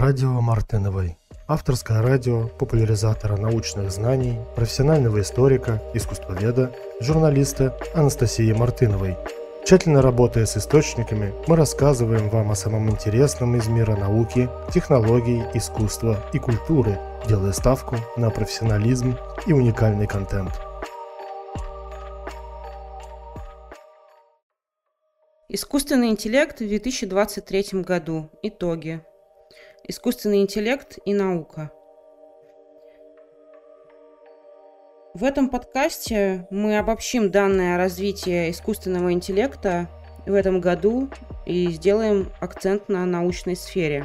Радио Мартыновой. Авторское радио популяризатора научных знаний, профессионального историка, искусствоведа, журналиста Анастасии Мартыновой. Тщательно работая с источниками, мы рассказываем вам о самом интересном из мира науки, технологий, искусства и культуры, делая ставку на профессионализм и уникальный контент. Искусственный интеллект в 2023 году. Итоги. Искусственный интеллект и наука. В этом подкасте мы обобщим данные о развитии искусственного интеллекта в этом году и сделаем акцент на научной сфере.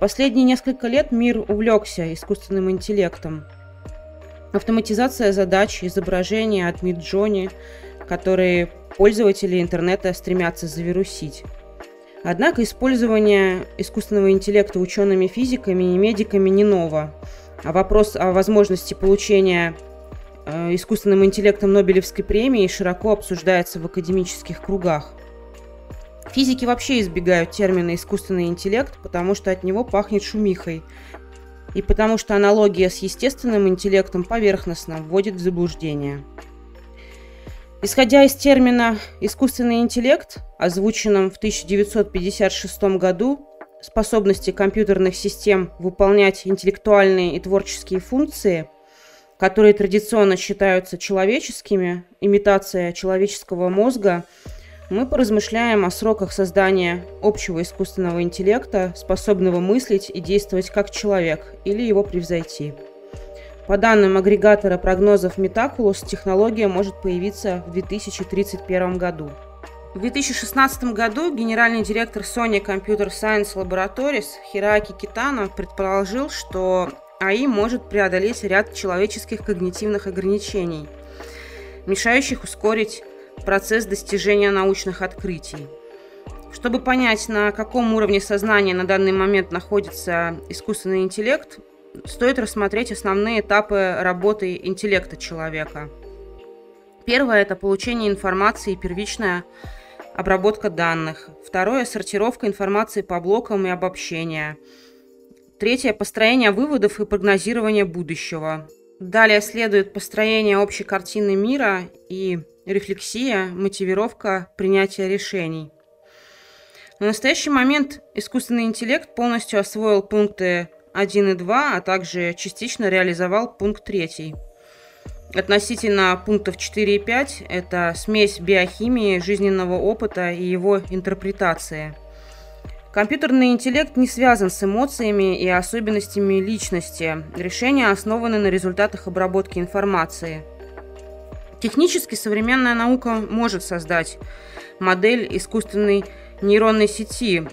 Последние несколько лет мир увлекся искусственным интеллектом. Автоматизация задач, изображения от Midjourney, которые пользователи интернета стремятся завирусить. Однако использование искусственного интеллекта учеными-физиками и медиками не ново, а вопрос о возможности получения э, искусственным интеллектом Нобелевской премии широко обсуждается в академических кругах. Физики вообще избегают термина «искусственный интеллект», потому что от него пахнет шумихой, и потому что аналогия с естественным интеллектом поверхностно вводит в заблуждение – Исходя из термина «искусственный интеллект», озвученном в 1956 году, способности компьютерных систем выполнять интеллектуальные и творческие функции, которые традиционно считаются человеческими, имитация человеческого мозга, мы поразмышляем о сроках создания общего искусственного интеллекта, способного мыслить и действовать как человек или его превзойти. По данным агрегатора прогнозов Metaculus, технология может появиться в 2031 году. В 2016 году генеральный директор Sony Computer Science Laboratories Хираки Китано предположил, что АИ может преодолеть ряд человеческих когнитивных ограничений, мешающих ускорить процесс достижения научных открытий. Чтобы понять, на каком уровне сознания на данный момент находится искусственный интеллект, стоит рассмотреть основные этапы работы интеллекта человека. Первое – это получение информации и первичная обработка данных. Второе – сортировка информации по блокам и обобщение. Третье – построение выводов и прогнозирование будущего. Далее следует построение общей картины мира и рефлексия, мотивировка принятия решений. На настоящий момент искусственный интеллект полностью освоил пункты 1 и 2, а также частично реализовал пункт 3. Относительно пунктов 4 и 5 – это смесь биохимии, жизненного опыта и его интерпретации. Компьютерный интеллект не связан с эмоциями и особенностями личности. Решения основаны на результатах обработки информации. Технически современная наука может создать модель искусственной нейронной сети,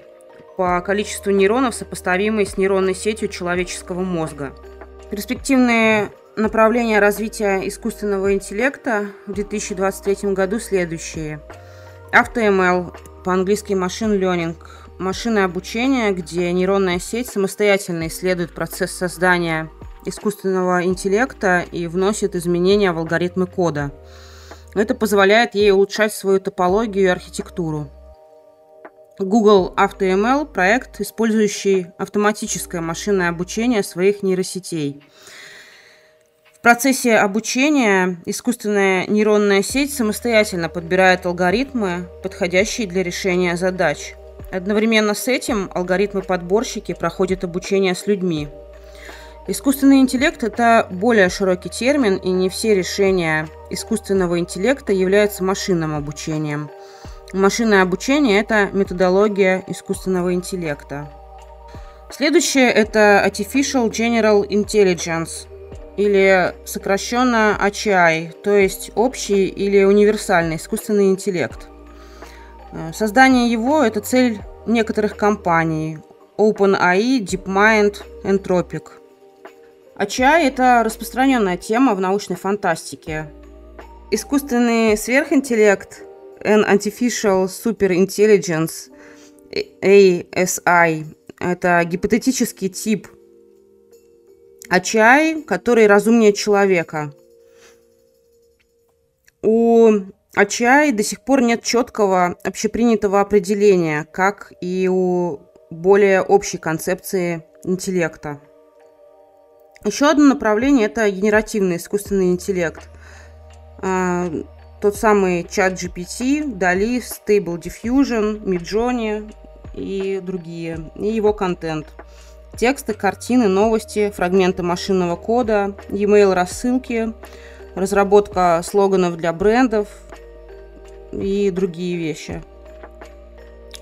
по количеству нейронов, сопоставимые с нейронной сетью человеческого мозга. Перспективные направления развития искусственного интеллекта в 2023 году следующие. AutoML, по-английски Machine Learning, машины обучения, где нейронная сеть самостоятельно исследует процесс создания искусственного интеллекта и вносит изменения в алгоритмы кода. Это позволяет ей улучшать свою топологию и архитектуру. Google AutoML – проект, использующий автоматическое машинное обучение своих нейросетей. В процессе обучения искусственная нейронная сеть самостоятельно подбирает алгоритмы, подходящие для решения задач. Одновременно с этим алгоритмы-подборщики проходят обучение с людьми. Искусственный интеллект – это более широкий термин, и не все решения искусственного интеллекта являются машинным обучением – Машинное обучение – это методология искусственного интеллекта. Следующее – это Artificial General Intelligence, или сокращенно AGI, то есть общий или универсальный искусственный интеллект. Э, создание его – это цель некоторых компаний – OpenAI, DeepMind, Anthropic. AGI – это распространенная тема в научной фантастике. Искусственный сверхинтеллект – an Artificial Super Intelligence, ASI. Это гипотетический тип AGI, который разумнее человека. У AGI до сих пор нет четкого общепринятого определения, как и у более общей концепции интеллекта. Еще одно направление – это генеративный искусственный интеллект. Тот самый чат GPT, DALI, Stable Diffusion, Midjourney и другие, и его контент. Тексты, картины, новости, фрагменты машинного кода, e-mail рассылки, разработка слоганов для брендов и другие вещи –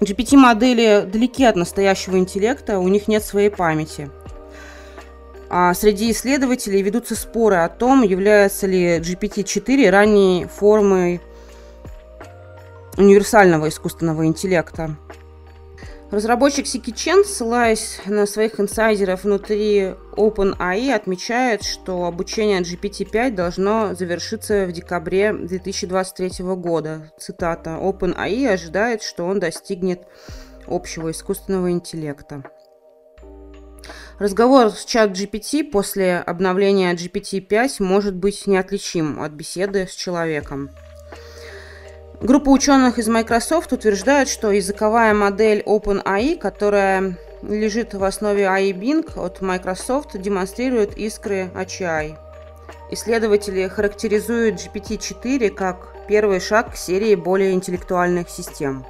GPT-модели далеки от настоящего интеллекта, у них нет своей памяти. А среди исследователей ведутся споры о том, является ли GPT-4 ранней формой универсального искусственного интеллекта. Разработчик Сики Чен, ссылаясь на своих инсайдеров внутри OpenAI, отмечает, что обучение GPT-5 должно завершиться в декабре 2023 года. Цитата. OpenAI ожидает, что он достигнет общего искусственного интеллекта. Разговор с чат GPT после обновления GPT-5 может быть неотличим от беседы с человеком. Группа ученых из Microsoft утверждает, что языковая модель OpenAI, которая лежит в основе AI Bing от Microsoft, демонстрирует искры HI. Исследователи характеризуют GPT-4 как первый шаг к серии более интеллектуальных систем.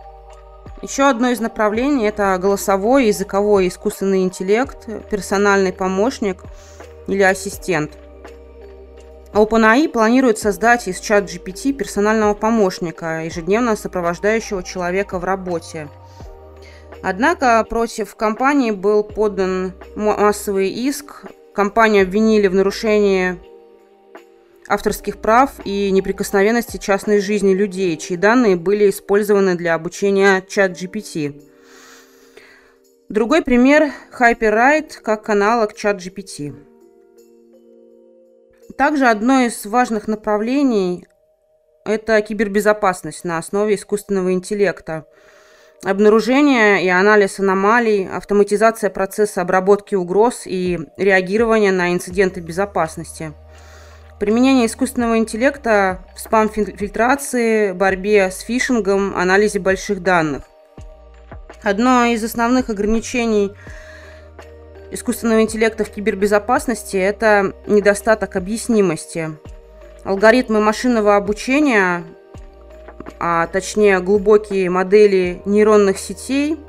Еще одно из направлений – это голосовой, языковой искусственный интеллект, персональный помощник или ассистент. OpenAI планирует создать из чат GPT персонального помощника, ежедневно сопровождающего человека в работе. Однако против компании был подан массовый иск. Компанию обвинили в нарушении авторских прав и неприкосновенности частной жизни людей, чьи данные были использованы для обучения чат GPT. Другой пример – HyperWrite как аналог чат GPT. Также одно из важных направлений – это кибербезопасность на основе искусственного интеллекта. Обнаружение и анализ аномалий, автоматизация процесса обработки угроз и реагирование на инциденты безопасности. Применение искусственного интеллекта в спам-фильтрации, борьбе с фишингом, анализе больших данных. Одно из основных ограничений – искусственного интеллекта в кибербезопасности – это недостаток объяснимости. Алгоритмы машинного обучения, а точнее глубокие модели нейронных сетей,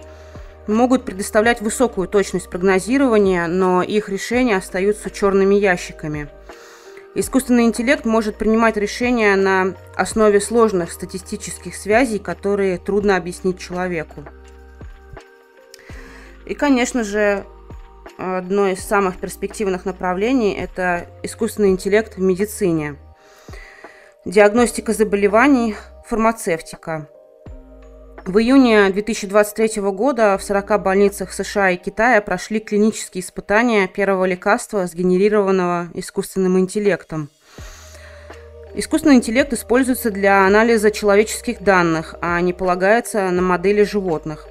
могут предоставлять высокую точность прогнозирования, но их решения остаются черными ящиками. Искусственный интеллект может принимать решения на основе сложных статистических связей, которые трудно объяснить человеку. И, конечно же, одно из самых перспективных направлений – это искусственный интеллект в медицине. Диагностика заболеваний, фармацевтика. В июне 2023 года в 40 больницах США и Китая прошли клинические испытания первого лекарства, сгенерированного искусственным интеллектом. Искусственный интеллект используется для анализа человеческих данных, а не полагается на модели животных.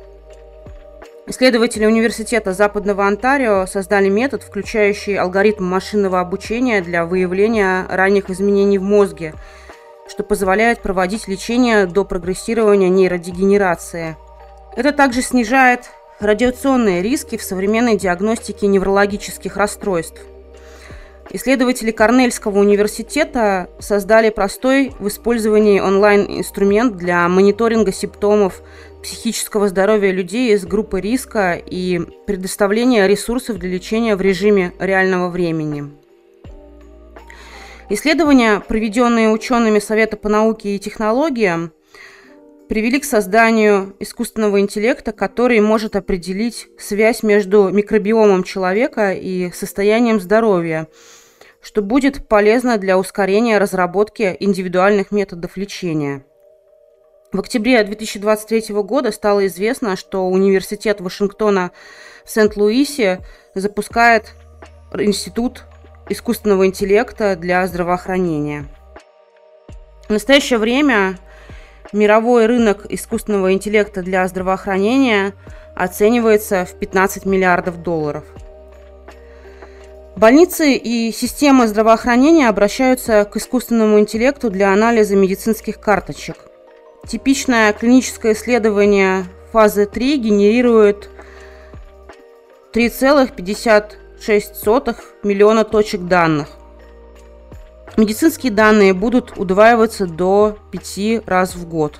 Исследователи Университета Западного Онтарио создали метод, включающий алгоритм машинного обучения для выявления ранних изменений в мозге, что позволяет проводить лечение до прогрессирования нейродегенерации. Это также снижает радиационные риски в современной диагностике неврологических расстройств. Исследователи Корнельского университета создали простой в использовании онлайн-инструмент для мониторинга симптомов психического здоровья людей из группы риска и предоставления ресурсов для лечения в режиме реального времени. Исследования, проведенные учеными Совета по науке и технологиям, привели к созданию искусственного интеллекта, который может определить связь между микробиомом человека и состоянием здоровья, что будет полезно для ускорения разработки индивидуальных методов лечения – в октябре 2023 года стало известно, что Университет Вашингтона в Сент-Луисе запускает Институт искусственного интеллекта для здравоохранения. В настоящее время мировой рынок искусственного интеллекта для здравоохранения оценивается в 15 миллиардов долларов. Больницы и системы здравоохранения обращаются к искусственному интеллекту для анализа медицинских карточек – Типичное клиническое исследование фазы 3 генерирует 3,56 миллиона точек данных. Медицинские данные будут удваиваться до 5 раз в год.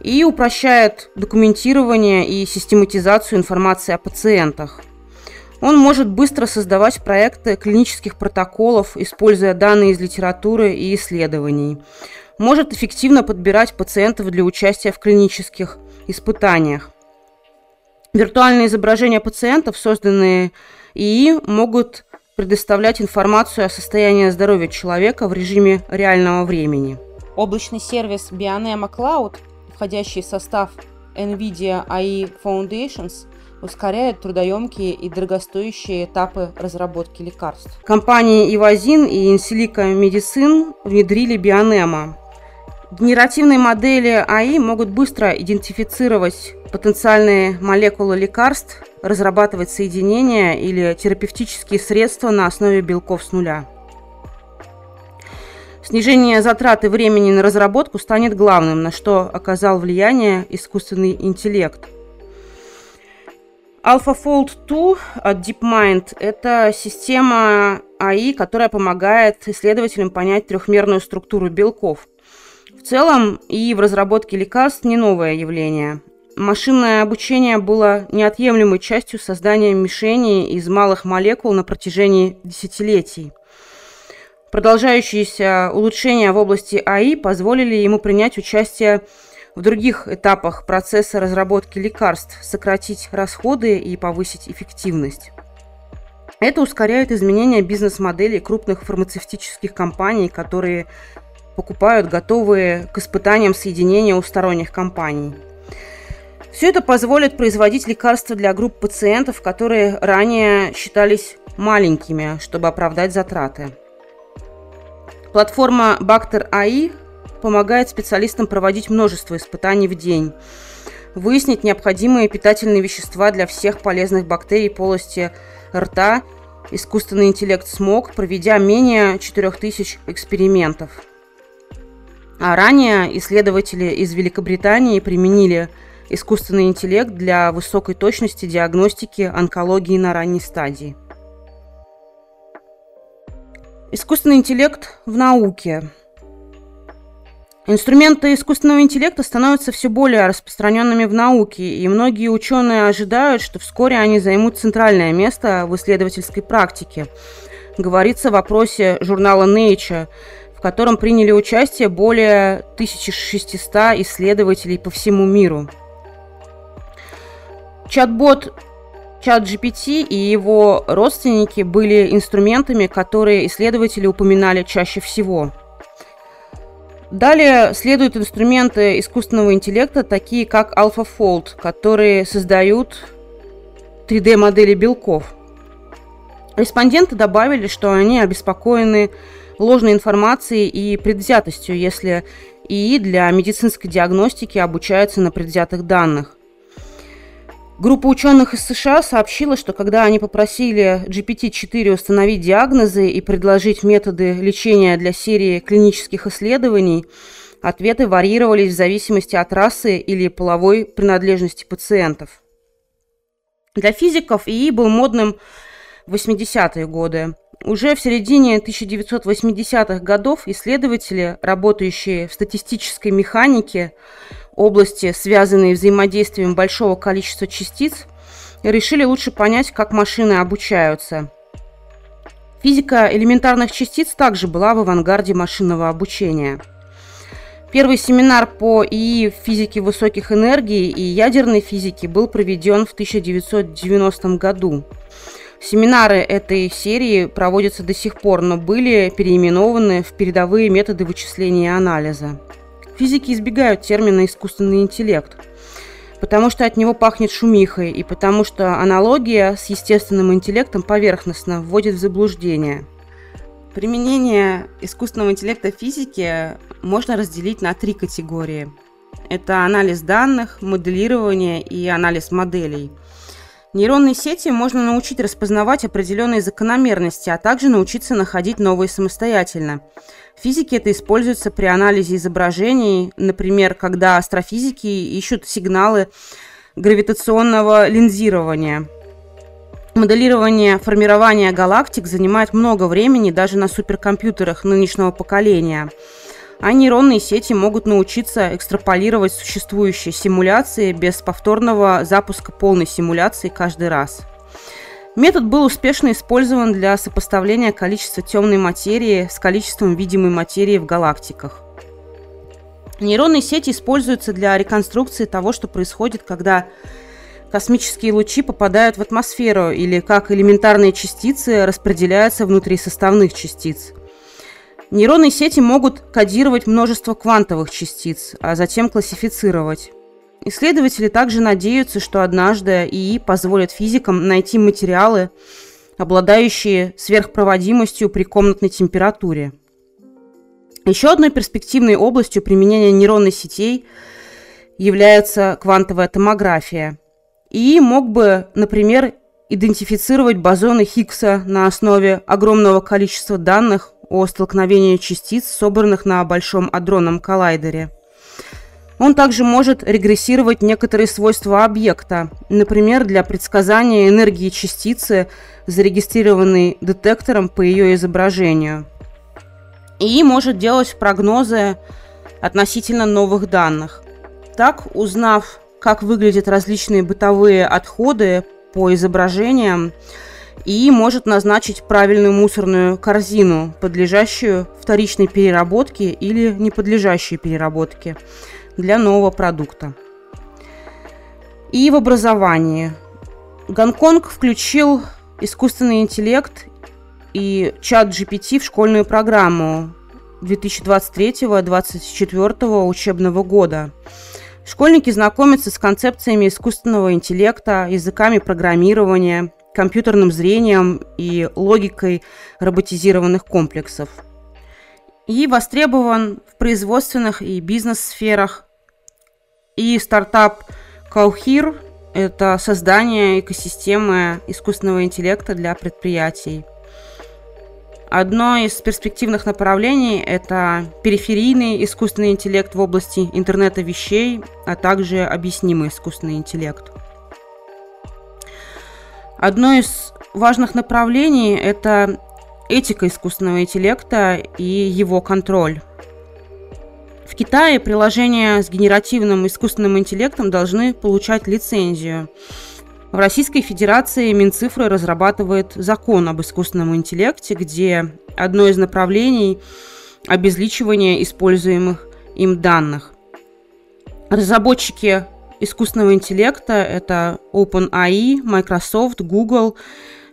И упрощает документирование и систематизацию информации о пациентах. Он может быстро создавать проекты клинических протоколов, используя данные из литературы и исследований. Может эффективно подбирать пациентов для участия в клинических испытаниях. Виртуальные изображения пациентов, созданные ИИ, могут предоставлять информацию о состоянии здоровья человека в режиме реального времени. Облачный сервис Bionema Cloud, входящий в состав NVIDIA AI Foundations, ускоряет трудоемкие и дорогостоящие этапы разработки лекарств. Компании Ивазин и Insilica Medicine внедрили Bionema. Генеративные модели АИ могут быстро идентифицировать потенциальные молекулы лекарств, разрабатывать соединения или терапевтические средства на основе белков с нуля. Снижение затрат и времени на разработку станет главным, на что оказал влияние искусственный интеллект – AlphaFold 2 от DeepMind – это система АИ, которая помогает исследователям понять трехмерную структуру белков. В целом и в разработке лекарств не новое явление. Машинное обучение было неотъемлемой частью создания мишеней из малых молекул на протяжении десятилетий. Продолжающиеся улучшения в области АИ позволили ему принять участие в других этапах процесса разработки лекарств, сократить расходы и повысить эффективность. Это ускоряет изменения бизнес-моделей крупных фармацевтических компаний, которые покупают готовые к испытаниям соединения у сторонних компаний. Все это позволит производить лекарства для групп пациентов, которые ранее считались маленькими, чтобы оправдать затраты. Платформа Bacter AI помогает специалистам проводить множество испытаний в день, выяснить необходимые питательные вещества для всех полезных бактерий полости рта, искусственный интеллект смог, проведя менее 4000 экспериментов. А ранее исследователи из Великобритании применили искусственный интеллект для высокой точности диагностики онкологии на ранней стадии. Искусственный интеллект в науке – Инструменты искусственного интеллекта становятся все более распространенными в науке, и многие ученые ожидают, что вскоре они займут центральное место в исследовательской практике. Говорится в вопросе журнала Nature, в котором приняли участие более 1600 исследователей по всему миру. Чат-бот ChatGPT и его родственники были инструментами, которые исследователи упоминали чаще всего – Далее следуют инструменты искусственного интеллекта, такие как AlphaFold, которые создают 3D-модели белков. Респонденты добавили, что они обеспокоены ложной информацией и предвзятостью, если ИИ для медицинской диагностики обучается на предвзятых данных. Группа ученых из США сообщила, что когда они попросили GPT-4 установить диагнозы и предложить методы лечения для серии клинических исследований, ответы варьировались в зависимости от расы или половой принадлежности пациентов. Для физиков ИИ был модным в 80-е годы. Уже в середине 1980-х годов исследователи, работающие в статистической механике, области, связанные взаимодействием большого количества частиц, решили лучше понять, как машины обучаются. Физика элементарных частиц также была в авангарде машинного обучения. Первый семинар по ИИ в физике высоких энергий и ядерной физике был проведен в 1990 году. Семинары этой серии проводятся до сих пор, но были переименованы в передовые методы вычисления и анализа. Физики избегают термина «искусственный интеллект», потому что от него пахнет шумихой и потому что аналогия с естественным интеллектом поверхностно вводит в заблуждение. Применение искусственного интеллекта в физике можно разделить на три категории. Это анализ данных, моделирование и анализ моделей – Нейронные сети можно научить распознавать определенные закономерности, а также научиться находить новые самостоятельно. В физике это используется при анализе изображений, например, когда астрофизики ищут сигналы гравитационного линзирования. Моделирование формирования галактик занимает много времени даже на суперкомпьютерах нынешнего поколения. А нейронные сети могут научиться экстраполировать существующие симуляции без повторного запуска полной симуляции каждый раз. Метод был успешно использован для сопоставления количества темной материи с количеством видимой материи в галактиках. Нейронные сети используются для реконструкции того, что происходит, когда космические лучи попадают в атмосферу или как элементарные частицы распределяются внутри составных частиц. Нейронные сети могут кодировать множество квантовых частиц, а затем классифицировать. Исследователи также надеются, что однажды ИИ позволит физикам найти материалы, обладающие сверхпроводимостью при комнатной температуре. Еще одной перспективной областью применения нейронных сетей является квантовая томография. И мог бы, например, идентифицировать бозоны Хиггса на основе огромного количества данных о столкновении частиц, собранных на Большом адронном коллайдере. Он также может регрессировать некоторые свойства объекта, например, для предсказания энергии частицы, зарегистрированной детектором по ее изображению. И может делать прогнозы относительно новых данных. Так, узнав как выглядят различные бытовые отходы по изображениям, и может назначить правильную мусорную корзину, подлежащую вторичной переработке или не подлежащей переработке для нового продукта. И в образовании. Гонконг включил искусственный интеллект и чат GPT в школьную программу 2023-2024 учебного года – Школьники знакомятся с концепциями искусственного интеллекта, языками программирования, компьютерным зрением и логикой роботизированных комплексов. И востребован в производственных и бизнес-сферах. И стартап Cowhir – это создание экосистемы искусственного интеллекта для предприятий – Одно из перспективных направлений – это периферийный искусственный интеллект в области интернета вещей, а также объяснимый искусственный интеллект. Одно из важных направлений – это этика искусственного интеллекта и его контроль. В Китае приложения с генеративным искусственным интеллектом должны получать лицензию – в Российской Федерации Минцифры разрабатывает закон об искусственном интеллекте, где одно из направлений – обезличивание используемых им данных. Разработчики искусственного интеллекта – это OpenAI, Microsoft, Google,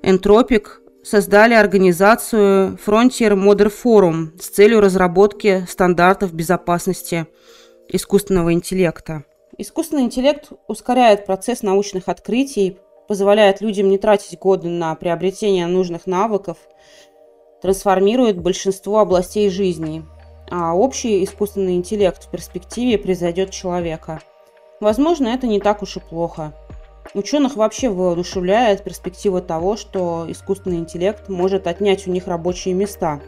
Entropic – создали организацию Frontier Modern Forum с целью разработки стандартов безопасности искусственного интеллекта. Искусственный интеллект ускоряет процесс научных открытий, позволяет людям не тратить годы на приобретение нужных навыков, трансформирует большинство областей жизни, а общий искусственный интеллект в перспективе превзойдет человека. Возможно, это не так уж и плохо. Ученых вообще воодушевляет перспектива того, что искусственный интеллект может отнять у них рабочие места,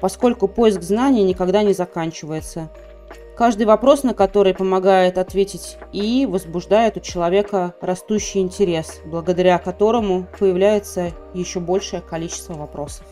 поскольку поиск знаний никогда не заканчивается – Каждый вопрос, на который помогает ответить и возбуждает у человека растущий интерес, благодаря которому появляется еще большее количество вопросов.